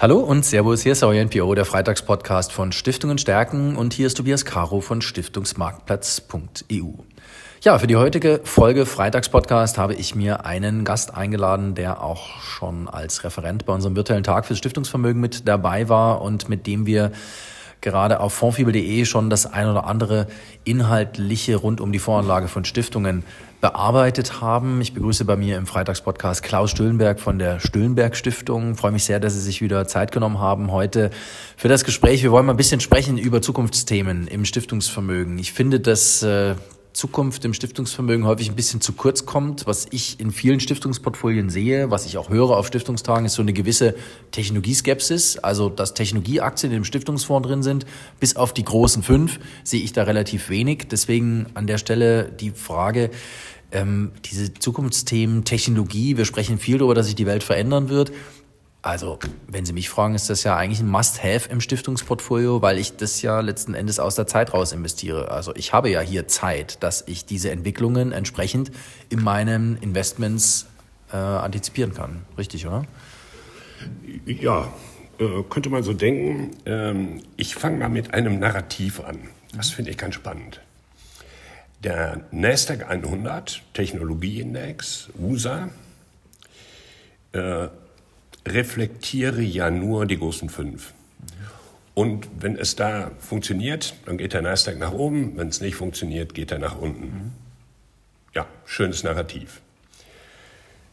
Hallo und Servus, hier ist euer NPO, der Freitagspodcast von Stiftungen stärken und hier ist Tobias Caro von Stiftungsmarktplatz.eu. Ja, für die heutige Folge Freitagspodcast habe ich mir einen Gast eingeladen, der auch schon als Referent bei unserem virtuellen Tag fürs Stiftungsvermögen mit dabei war und mit dem wir gerade auf fondfibel.de schon das ein oder andere inhaltliche rund um die Voranlage von Stiftungen bearbeitet haben. Ich begrüße bei mir im Freitagspodcast Klaus Stüllenberg von der Stüllenberg Stiftung. Ich freue mich sehr, dass Sie sich wieder Zeit genommen haben heute für das Gespräch. Wir wollen mal ein bisschen sprechen über Zukunftsthemen im Stiftungsvermögen. Ich finde, dass äh, Zukunft im Stiftungsvermögen häufig ein bisschen zu kurz kommt. Was ich in vielen Stiftungsportfolien sehe, was ich auch höre auf Stiftungstagen, ist so eine gewisse Technologieskepsis. Also, dass Technologieaktien im Stiftungsfonds drin sind, bis auf die großen fünf, sehe ich da relativ wenig. Deswegen an der Stelle die Frage, ähm, diese Zukunftsthemen, Technologie, wir sprechen viel darüber, dass sich die Welt verändern wird. Also, wenn Sie mich fragen, ist das ja eigentlich ein Must-Have im Stiftungsportfolio, weil ich das ja letzten Endes aus der Zeit raus investiere. Also ich habe ja hier Zeit, dass ich diese Entwicklungen entsprechend in meinen Investments äh, antizipieren kann. Richtig, oder? Ja, äh, könnte man so denken. Ähm, ich fange mal mit einem Narrativ an. Das finde ich ganz spannend. Der NASDAQ 100 Technologieindex, USA, äh, reflektiere ja nur die großen fünf. Und wenn es da funktioniert, dann geht der Nasdaq nach oben. Wenn es nicht funktioniert, geht er nach unten. Ja, schönes Narrativ.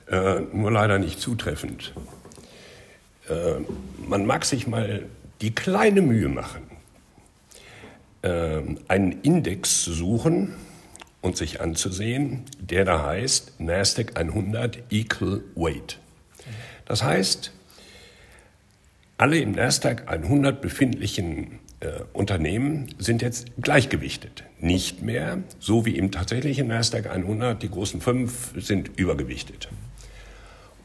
Äh, nur leider nicht zutreffend. Äh, man mag sich mal die kleine Mühe machen, äh, einen Index zu suchen und sich anzusehen, der da heißt Nasdaq 100 Equal Weight. Das heißt, alle im Nasdaq 100 befindlichen äh, Unternehmen sind jetzt gleichgewichtet. Nicht mehr, so wie im tatsächlichen Nasdaq 100, die großen fünf sind übergewichtet.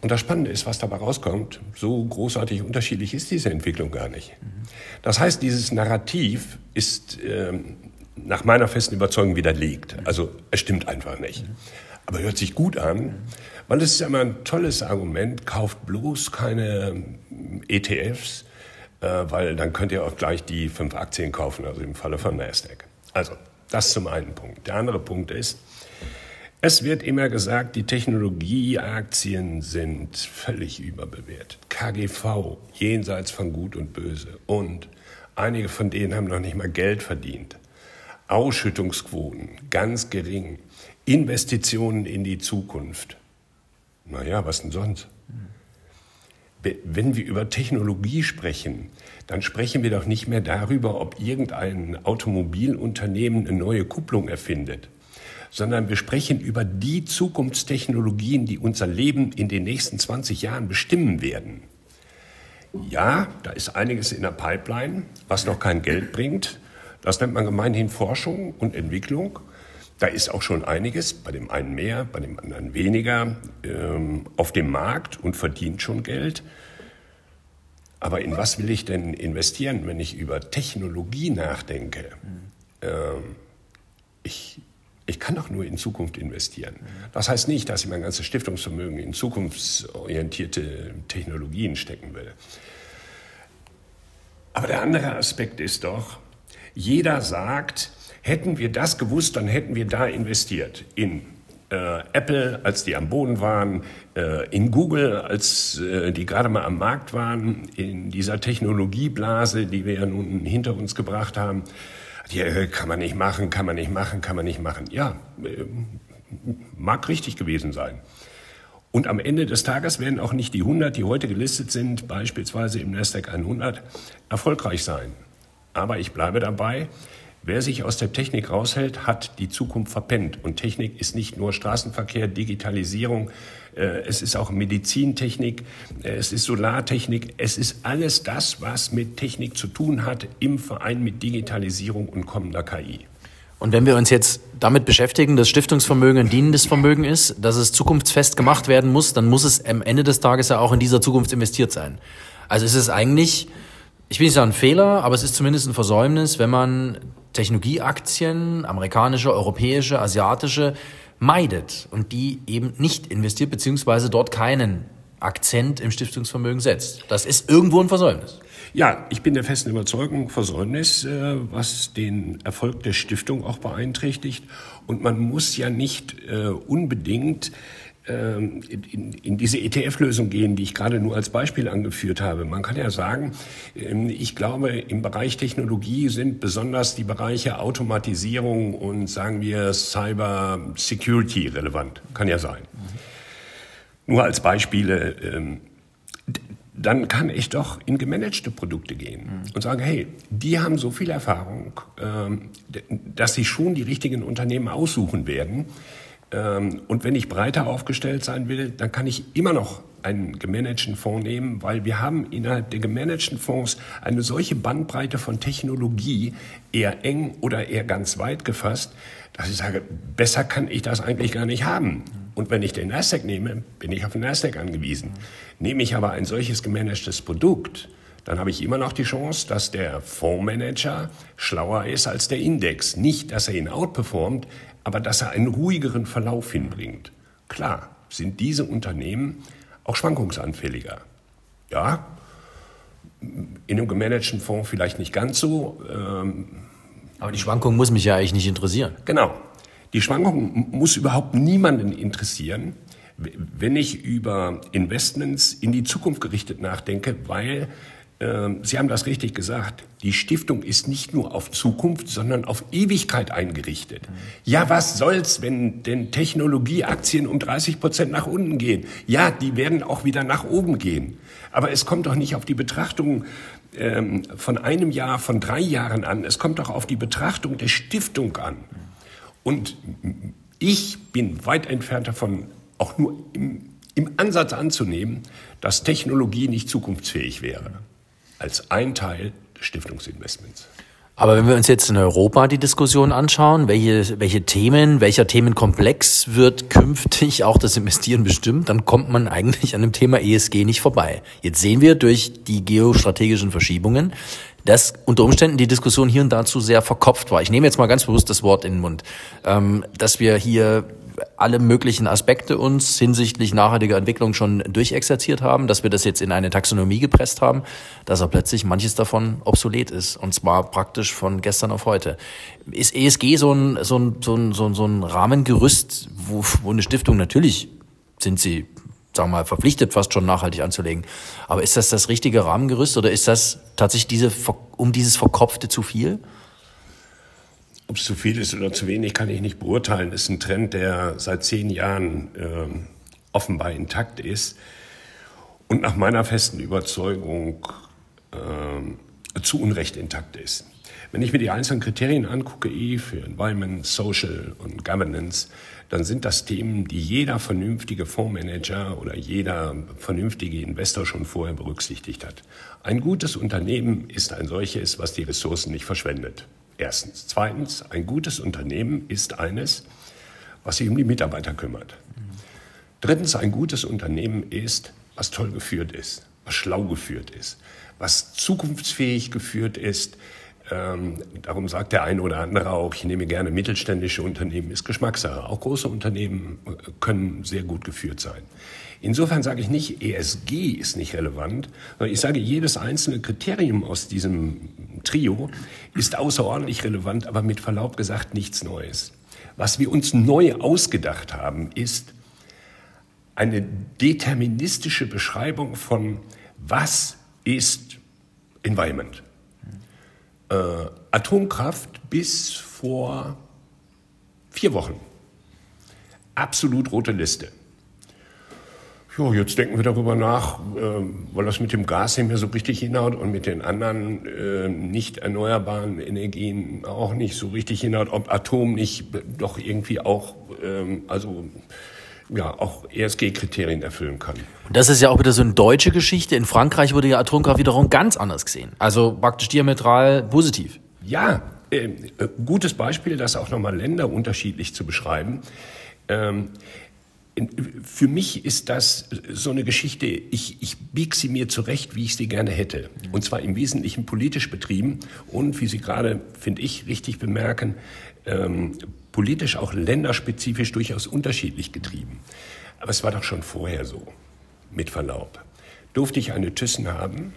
Und das Spannende ist, was dabei rauskommt, so großartig unterschiedlich ist diese Entwicklung gar nicht. Das heißt, dieses Narrativ ist äh, nach meiner festen Überzeugung widerlegt. Also es stimmt einfach nicht. Aber hört sich gut an, weil es ist immer ein tolles Argument, kauft bloß keine ähm, ETFs, äh, weil dann könnt ihr auch gleich die fünf Aktien kaufen, also im Falle von Nasdaq. Also, das zum einen Punkt. Der andere Punkt ist, es wird immer gesagt, die Technologieaktien sind völlig überbewertet. KGV, jenseits von Gut und Böse. Und einige von denen haben noch nicht mal Geld verdient. Ausschüttungsquoten, ganz gering. Investitionen in die Zukunft. Naja, was denn sonst? Wenn wir über Technologie sprechen, dann sprechen wir doch nicht mehr darüber, ob irgendein Automobilunternehmen eine neue Kupplung erfindet, sondern wir sprechen über die Zukunftstechnologien, die unser Leben in den nächsten 20 Jahren bestimmen werden. Ja, da ist einiges in der Pipeline, was noch kein Geld bringt. Das nennt man gemeinhin Forschung und Entwicklung. Da ist auch schon einiges, bei dem einen mehr, bei dem anderen weniger, ähm, auf dem Markt und verdient schon Geld. Aber in was will ich denn investieren, wenn ich über Technologie nachdenke? Ähm, ich, ich kann doch nur in Zukunft investieren. Das heißt nicht, dass ich mein ganzes Stiftungsvermögen in zukunftsorientierte Technologien stecken will. Aber der andere Aspekt ist doch, jeder sagt, Hätten wir das gewusst, dann hätten wir da investiert. In äh, Apple, als die am Boden waren, äh, in Google, als äh, die gerade mal am Markt waren, in dieser Technologieblase, die wir ja nun hinter uns gebracht haben. Die kann man nicht machen, kann man nicht machen, kann man nicht machen. Ja, äh, mag richtig gewesen sein. Und am Ende des Tages werden auch nicht die 100, die heute gelistet sind, beispielsweise im Nasdaq 100, erfolgreich sein. Aber ich bleibe dabei, Wer sich aus der Technik raushält, hat die Zukunft verpennt. Und Technik ist nicht nur Straßenverkehr, Digitalisierung, äh, es ist auch Medizintechnik, äh, es ist Solartechnik, es ist alles das, was mit Technik zu tun hat, im Verein mit Digitalisierung und kommender KI. Und wenn wir uns jetzt damit beschäftigen, dass Stiftungsvermögen ein dienendes Vermögen ist, dass es zukunftsfest gemacht werden muss, dann muss es am Ende des Tages ja auch in dieser Zukunft investiert sein. Also ist es eigentlich, ich will nicht sagen ein Fehler, aber es ist zumindest ein Versäumnis, wenn man Technologieaktien, amerikanische, europäische, asiatische, meidet und die eben nicht investiert, beziehungsweise dort keinen Akzent im Stiftungsvermögen setzt. Das ist irgendwo ein Versäumnis. Ja, ich bin der festen Überzeugung, Versäumnis, äh, was den Erfolg der Stiftung auch beeinträchtigt. Und man muss ja nicht äh, unbedingt in, in diese ETF-Lösung gehen, die ich gerade nur als Beispiel angeführt habe. Man kann ja sagen, ähm, ich glaube, im Bereich Technologie sind besonders die Bereiche Automatisierung und sagen wir Cyber Security relevant. Kann ja sein. Nur als Beispiele ähm, dann kann ich doch in gemanagte Produkte gehen mhm. und sagen, hey, die haben so viel Erfahrung, ähm, dass sie schon die richtigen Unternehmen aussuchen werden. Ähm, und wenn ich breiter aufgestellt sein will, dann kann ich immer noch einen gemanagten Fonds nehmen, weil wir haben innerhalb der gemanagten Fonds eine solche Bandbreite von Technologie, eher eng oder eher ganz weit gefasst, dass ich sage, besser kann ich das eigentlich gar nicht haben. Und wenn ich den Nasdaq nehme, bin ich auf den Nasdaq angewiesen. Nehme ich aber ein solches gemanagtes Produkt, dann habe ich immer noch die Chance, dass der Fondsmanager schlauer ist als der Index. Nicht, dass er ihn outperformt, aber dass er einen ruhigeren Verlauf hinbringt. Klar, sind diese Unternehmen auch schwankungsanfälliger. Ja, in einem gemanagten Fonds vielleicht nicht ganz so. Ähm, aber die Schwankung muss mich ja eigentlich nicht interessieren. Genau. Die Schwankung muss überhaupt niemanden interessieren, wenn ich über Investments in die Zukunft gerichtet nachdenke, weil Sie haben das richtig gesagt, die Stiftung ist nicht nur auf Zukunft, sondern auf Ewigkeit eingerichtet. Ja, was soll's, wenn denn Technologieaktien um 30 Prozent nach unten gehen? Ja, die werden auch wieder nach oben gehen. Aber es kommt doch nicht auf die Betrachtung ähm, von einem Jahr, von drei Jahren an. Es kommt doch auf die Betrachtung der Stiftung an. Und ich bin weit entfernt davon, auch nur im, im Ansatz anzunehmen, dass Technologie nicht zukunftsfähig wäre, als ein Teil des Stiftungsinvestments. Aber wenn wir uns jetzt in Europa die Diskussion anschauen, welche, welche Themen, welcher Themenkomplex wird künftig auch das Investieren bestimmt, dann kommt man eigentlich an dem Thema ESG nicht vorbei. Jetzt sehen wir durch die geostrategischen Verschiebungen, dass unter Umständen die Diskussion hier und dazu sehr verkopft war. Ich nehme jetzt mal ganz bewusst das Wort in den Mund, ähm, dass wir hier alle möglichen Aspekte uns hinsichtlich nachhaltiger Entwicklung schon durchexerziert haben, dass wir das jetzt in eine Taxonomie gepresst haben, dass er plötzlich manches davon obsolet ist. Und zwar praktisch von gestern auf heute. Ist ESG so ein, so ein, so ein, so ein, so ein Rahmengerüst, wo, wo eine Stiftung natürlich sind sie sagen wir mal, verpflichtet, fast schon nachhaltig anzulegen. Aber ist das das richtige Rahmengerüst oder ist das tatsächlich diese, um dieses Verkopfte zu viel? Ob es zu viel ist oder zu wenig, kann ich nicht beurteilen. Das ist ein Trend, der seit zehn Jahren äh, offenbar intakt ist und nach meiner festen Überzeugung äh, zu Unrecht intakt ist. Wenn ich mir die einzelnen Kriterien angucke, E für Environment, Social und Governance, dann sind das Themen, die jeder vernünftige Fondsmanager oder jeder vernünftige Investor schon vorher berücksichtigt hat. Ein gutes Unternehmen ist ein solches, was die Ressourcen nicht verschwendet. Erstens. Zweitens, ein gutes Unternehmen ist eines, was sich um die Mitarbeiter kümmert. Drittens, ein gutes Unternehmen ist, was toll geführt ist, was schlau geführt ist, was zukunftsfähig geführt ist. Ähm, darum sagt der eine oder andere auch, ich nehme gerne mittelständische Unternehmen, ist Geschmackssache. Auch große Unternehmen äh, können sehr gut geführt sein. Insofern sage ich nicht, ESG ist nicht relevant, sondern ich sage, jedes einzelne Kriterium aus diesem Trio ist außerordentlich relevant, aber mit Verlaub gesagt nichts Neues. Was wir uns neu ausgedacht haben, ist eine deterministische Beschreibung von, was ist Environment. Äh, Atomkraft bis vor vier Wochen. Absolut rote Liste. Ja, jetzt denken wir darüber nach, äh, weil das mit dem Gas nicht mehr so richtig hinhaut und mit den anderen äh, nicht erneuerbaren Energien auch nicht so richtig hinhaut, ob Atom nicht doch irgendwie auch, ähm, also ja, auch ESG-Kriterien erfüllen kann. Und das ist ja auch wieder so eine deutsche Geschichte. In Frankreich wurde ja Atomkraft wiederum ganz anders gesehen. Also praktisch diametral positiv. Ja, äh, gutes Beispiel, das auch nochmal Länder unterschiedlich zu beschreiben. Ähm, für mich ist das so eine Geschichte, ich, ich biege sie mir zurecht, wie ich sie gerne hätte. Und zwar im Wesentlichen politisch betrieben und, wie Sie gerade, finde ich, richtig bemerken, ähm, politisch auch länderspezifisch durchaus unterschiedlich getrieben. Aber es war doch schon vorher so. mit Verlaub. Durfte ich eine Thyssen haben?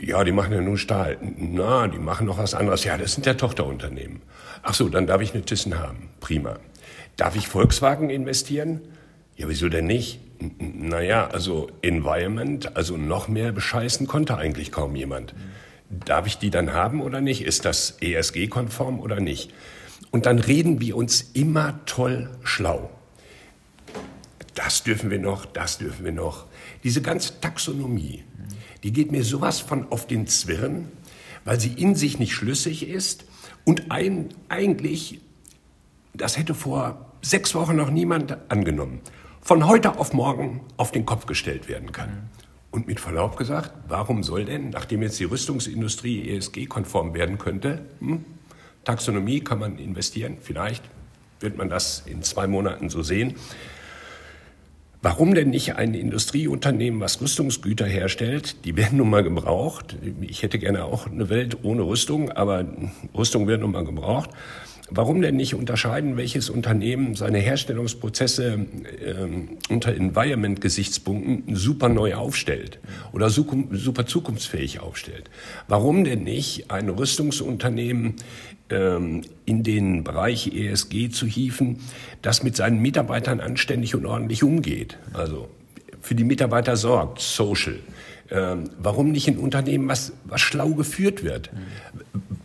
Ja, die machen ja nur Stahl. Na, die machen noch was anderes. Ja, das sind ja Tochterunternehmen. Ach so, dann darf ich eine Thyssen haben. Prima. Darf ich Volkswagen investieren? Ja, wieso denn nicht? Naja, also Environment, also noch mehr bescheißen konnte eigentlich kaum jemand. Darf ich die dann haben oder nicht? Ist das ESG-konform oder nicht? Und dann reden wir uns immer toll schlau. Das dürfen wir noch, das dürfen wir noch. Diese ganze Taxonomie, die geht mir sowas von auf den Zwirn, weil sie in sich nicht schlüssig ist und ein, eigentlich, das hätte vor sechs Wochen noch niemand angenommen, von heute auf morgen auf den Kopf gestellt werden kann. Und mit Verlaub gesagt, warum soll denn, nachdem jetzt die Rüstungsindustrie ESG-konform werden könnte, hm, Taxonomie kann man investieren, vielleicht wird man das in zwei Monaten so sehen. Warum denn nicht ein Industrieunternehmen, was Rüstungsgüter herstellt? Die werden nun mal gebraucht. Ich hätte gerne auch eine Welt ohne Rüstung, aber Rüstung wird nun mal gebraucht. Warum denn nicht unterscheiden, welches Unternehmen seine Herstellungsprozesse äh, unter Environment-Gesichtspunkten super neu aufstellt oder super zukunftsfähig aufstellt? Warum denn nicht ein Rüstungsunternehmen ähm, in den Bereich ESG zu hieven, das mit seinen Mitarbeitern anständig und ordentlich umgeht? Also für die Mitarbeiter sorgt, social. Ähm, warum nicht ein Unternehmen, was, was schlau geführt wird?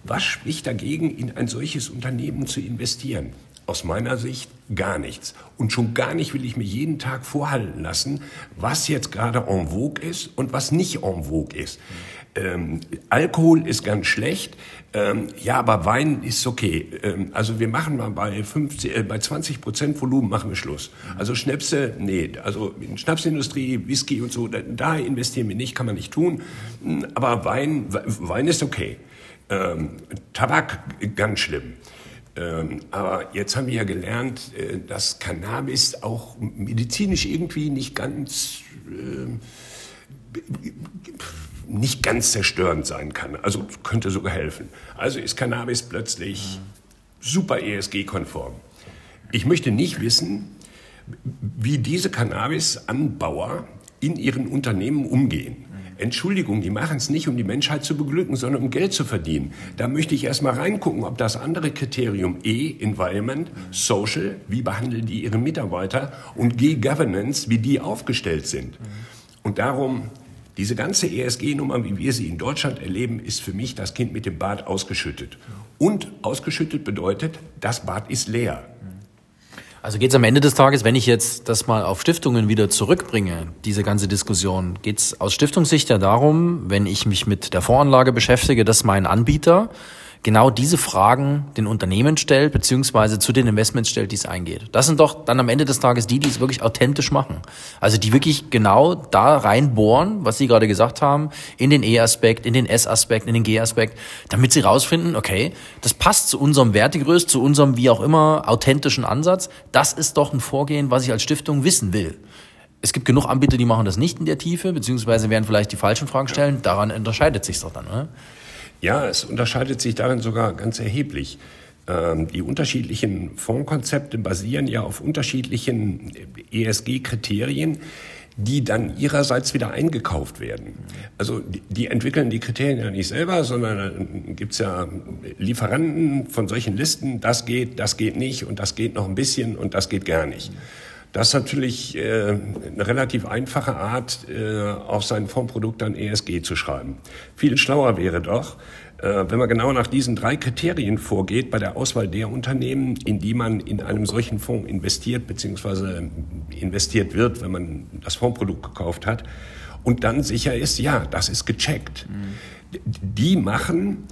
Was spricht dagegen, in ein solches Unternehmen zu investieren? Aus meiner Sicht gar nichts. Und schon gar nicht will ich mir jeden Tag vorhalten lassen, was jetzt gerade en vogue ist und was nicht en vogue ist. Ähm, Alkohol ist ganz schlecht. Ähm, ja, aber Wein ist okay. Ähm, also wir machen mal bei, 50, äh, bei 20 Prozent Volumen machen wir Schluss. Also Schnäpse, nee. Also in Schnapsindustrie, Whisky und so, da, da investieren wir nicht, kann man nicht tun. Aber Wein, Wein ist okay. Ähm, Tabak ganz schlimm. Ähm, aber jetzt haben wir ja gelernt, äh, dass Cannabis auch medizinisch irgendwie nicht ganz äh, nicht ganz zerstörend sein kann. Also könnte sogar helfen. Also ist Cannabis plötzlich super ESG-konform. Ich möchte nicht wissen, wie diese Cannabis-Anbauer in ihren Unternehmen umgehen. Entschuldigung, die machen es nicht, um die Menschheit zu beglücken, sondern um Geld zu verdienen. Da möchte ich erstmal reingucken, ob das andere Kriterium E, Environment, Social, wie behandeln die ihre Mitarbeiter und G, Governance, wie die aufgestellt sind. Und darum, diese ganze ESG-Nummer, wie wir sie in Deutschland erleben, ist für mich das Kind mit dem Bad ausgeschüttet. Und ausgeschüttet bedeutet, das Bad ist leer. Also geht es am Ende des Tages, wenn ich jetzt das mal auf Stiftungen wieder zurückbringe, diese ganze Diskussion, geht es aus Stiftungssicht ja darum, wenn ich mich mit der Voranlage beschäftige, dass mein Anbieter genau diese Fragen den Unternehmen stellt, beziehungsweise zu den Investments stellt, die es eingeht. Das sind doch dann am Ende des Tages die, die es wirklich authentisch machen. Also die wirklich genau da reinbohren, was Sie gerade gesagt haben, in den E-Aspekt, in den S-Aspekt, in den G-Aspekt, damit sie rausfinden, okay, das passt zu unserem Wertegerüst, zu unserem wie auch immer authentischen Ansatz. Das ist doch ein Vorgehen, was ich als Stiftung wissen will. Es gibt genug Anbieter, die machen das nicht in der Tiefe, beziehungsweise werden vielleicht die falschen Fragen stellen. Daran unterscheidet sich doch dann. Oder? Ja, es unterscheidet sich darin sogar ganz erheblich. Ähm, die unterschiedlichen Fondskonzepte basieren ja auf unterschiedlichen ESG-Kriterien, die dann ihrerseits wieder eingekauft werden. Also die, entwickeln die Kriterien ja nicht selber, sondern gibt's ja Lieferanten von solchen Listen, das geht, das geht nicht und das geht noch ein bisschen und das geht gar nicht. Das ist natürlich äh, eine relativ einfache Art, äh, auf sein Fondsprodukt dann ESG zu schreiben. Viel schlauer wäre doch, äh, wenn man genau nach diesen drei Kriterien vorgeht bei der Auswahl der Unternehmen, in die man in einem solchen Fonds investiert bzw. investiert wird, wenn man das Fondsprodukt gekauft hat, und dann sicher ist, ja, das ist gecheckt. Mhm. Die machen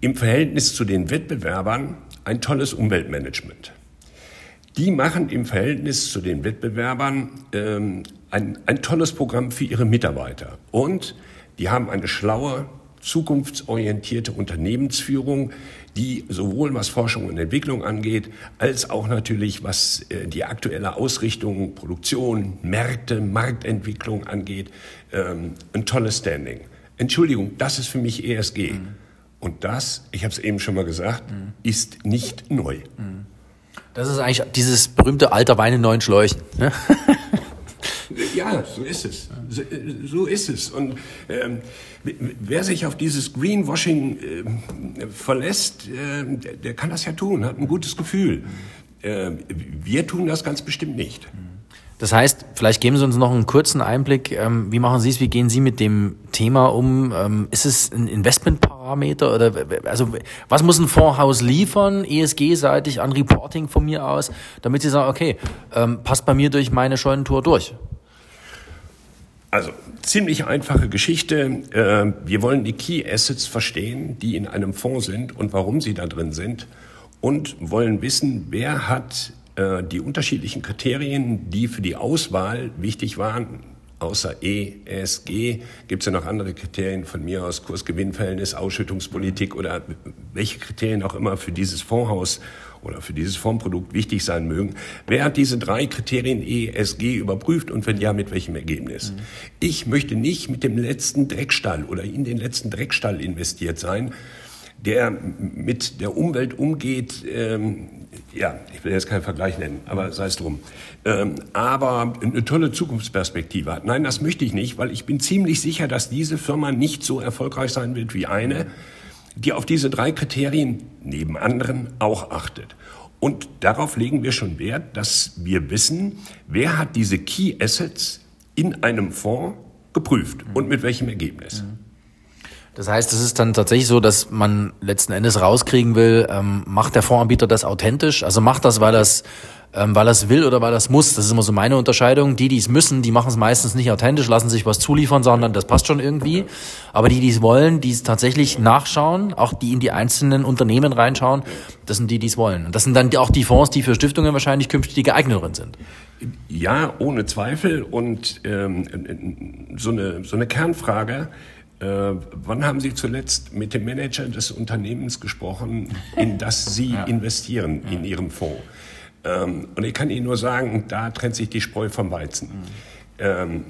im Verhältnis zu den Wettbewerbern ein tolles Umweltmanagement die machen im Verhältnis zu den Wettbewerbern ähm, ein, ein tolles Programm für ihre Mitarbeiter. Und die haben eine schlaue, zukunftsorientierte Unternehmensführung, die sowohl was Forschung und Entwicklung angeht, als auch natürlich was äh, die aktuelle Ausrichtung, Produktion, Märkte, Marktentwicklung angeht, ähm, ein tolles Standing. Entschuldigung, das ist für mich ESG. Mhm. Und das, ich habe es eben schon mal gesagt, mhm. ist nicht neu. Mhm. Das ist eigentlich dieses berühmte alter Wein in neuen Schläuchen. Ne? Ja, so ist es. So, ist es. Und ähm, wer sich auf dieses Greenwashing äh, verlässt, äh, der, der, kann das ja tun, hat ein gutes Gefühl. Äh, wir tun das ganz bestimmt nicht. Das heißt, vielleicht geben Sie uns noch einen kurzen Einblick. Ähm, wie machen Sie es? Wie gehen Sie mit dem Thema um? Ähm, ist es ein Investmentparameter oder also was muss ein Fondshaus liefern, ESG-seitig an Reporting von mir aus, damit Sie sagen, okay, ähm, passt bei mir durch meine Scheunentour durch? Also ziemlich einfache Geschichte. Wir wollen die Key Assets verstehen, die in einem Fonds sind und warum sie da drin sind und wollen wissen, wer hat die unterschiedlichen Kriterien, die für die Auswahl wichtig waren, außer E, S, G, gibt es ja noch andere Kriterien von mir aus, Kursgewinnverhältnis, Ausschüttungspolitik oder welche Kriterien auch immer für dieses Fondshaus oder für dieses Fondsprodukt wichtig sein mögen. Wer hat diese drei Kriterien E, S, G überprüft und wenn ja, mit welchem Ergebnis? Mhm. Ich möchte nicht mit dem letzten Dreckstall oder in den letzten Dreckstall investiert sein, der mit der Umwelt umgeht, ähm, ja, ich will jetzt keinen Vergleich nennen, aber sei es drum. Ähm, aber eine tolle Zukunftsperspektive hat. Nein, das möchte ich nicht, weil ich bin ziemlich sicher, dass diese Firma nicht so erfolgreich sein wird wie eine, die auf diese drei Kriterien neben anderen auch achtet. Und darauf legen wir schon Wert, dass wir wissen, wer hat diese Key Assets in einem Fonds geprüft und mit welchem Ergebnis. Mhm. Das heißt, es ist dann tatsächlich so, dass man letzten Endes rauskriegen will, ähm, macht der Fondsanbieter das authentisch? Also macht das, weil das, ähm, weil das will oder weil das muss? Das ist immer so meine Unterscheidung. Die, die es müssen, die machen es meistens nicht authentisch, lassen sich was zuliefern, sondern das passt schon irgendwie. Aber die, die es wollen, die es tatsächlich nachschauen, auch die in die einzelnen Unternehmen reinschauen, das sind die, die es wollen. Und das sind dann auch die Fonds, die für Stiftungen wahrscheinlich künftig die geeigneteren sind. Ja, ohne Zweifel. Und ähm, so, eine, so eine Kernfrage, äh, wann haben Sie zuletzt mit dem Manager des Unternehmens gesprochen, in das Sie ja. investieren in Ihrem Fonds? Ähm, und ich kann Ihnen nur sagen, da trennt sich die Spreu vom Weizen. Mhm. Ähm,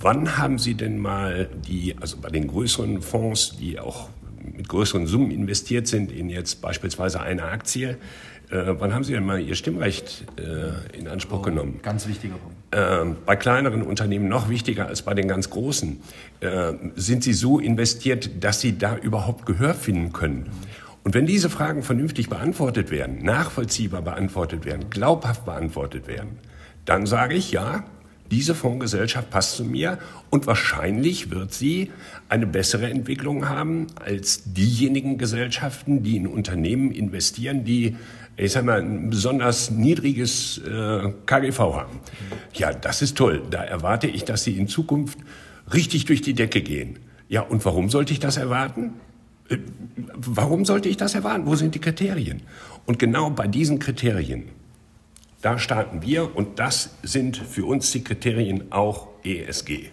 wann haben Sie denn mal die, also bei den größeren Fonds, die auch mit größeren Summen investiert sind, in jetzt beispielsweise eine Aktie, äh, wann haben Sie denn mal Ihr Stimmrecht äh, in Anspruch oh, genommen? Ganz wichtiger Punkt. Äh, bei kleineren Unternehmen noch wichtiger als bei den ganz großen. Äh, sind Sie so investiert, dass Sie da überhaupt Gehör finden können? Und wenn diese Fragen vernünftig beantwortet werden, nachvollziehbar beantwortet werden, glaubhaft beantwortet werden, dann sage ich ja, diese Fondsgesellschaft passt zu mir und wahrscheinlich wird sie eine bessere Entwicklung haben als diejenigen Gesellschaften, die in Unternehmen investieren, die ich sag mal, ein besonders niedriges äh, KGV haben. Ja, das ist toll. Da erwarte ich, dass sie in Zukunft richtig durch die Decke gehen. Ja, und warum sollte ich das erwarten? Äh, warum sollte ich das erwarten? Wo sind die Kriterien? Und genau bei diesen Kriterien, da starten wir und das sind für uns die Kriterien auch ESG.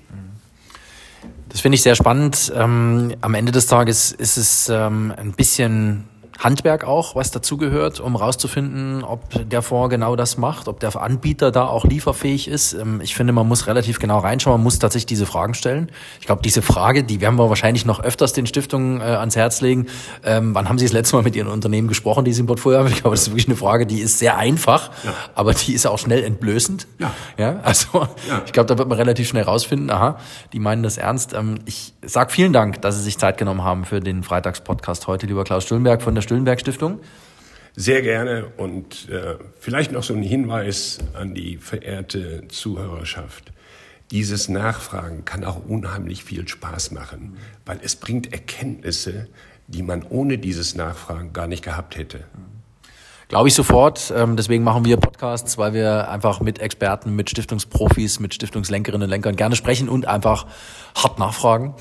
Das finde ich sehr spannend. Ähm, am Ende des Tages ist es ähm, ein bisschen Handwerk auch, was dazugehört, um rauszufinden, ob der Fonds genau das macht, ob der Anbieter da auch lieferfähig ist. Ähm, ich finde, man muss relativ genau reinschauen, man muss tatsächlich diese Fragen stellen. Ich glaube, diese Frage, die werden wir wahrscheinlich noch öfters den Stiftungen äh, ans Herz legen. Ähm, wann haben Sie das letzte Mal mit Ihren Unternehmen gesprochen, die Sie im Portfolio haben? Ich glaube, das ist wirklich eine Frage, die ist sehr einfach, ja. aber die ist auch schnell entblößend. Ja. ja also ja. ich glaube, da wird man relativ schnell rausfinden, aha, die meinen das ernst. Ähm, ich sage vielen Dank, dass Sie sich Zeit genommen haben für den Freitagspodcast heute, lieber Klaus Stüllenberg von der Stüllenberg Stiftung? Sehr gerne und äh, vielleicht noch so ein Hinweis an die verehrte Zuhörerschaft. Dieses Nachfragen kann auch unheimlich viel Spaß machen, weil es bringt Erkenntnisse, die man ohne dieses Nachfragen gar nicht gehabt hätte. Glaube ich sofort. Ähm, deswegen machen wir Podcasts, weil wir einfach mit Experten, mit Stiftungsprofis, mit Stiftungslenkerinnen und Lenkern gerne sprechen und einfach hart nachfragen.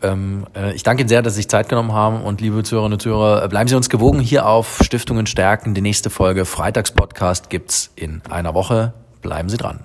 Ähm, äh, ich danke Ihnen sehr, dass Sie sich Zeit genommen haben und liebe Zuhörerinnen und Zuhörer, bleiben Sie uns gewogen hier auf Stiftungen stärken. Die nächste Folge Freitagspodcast gibt's in einer Woche. Bleiben Sie dran.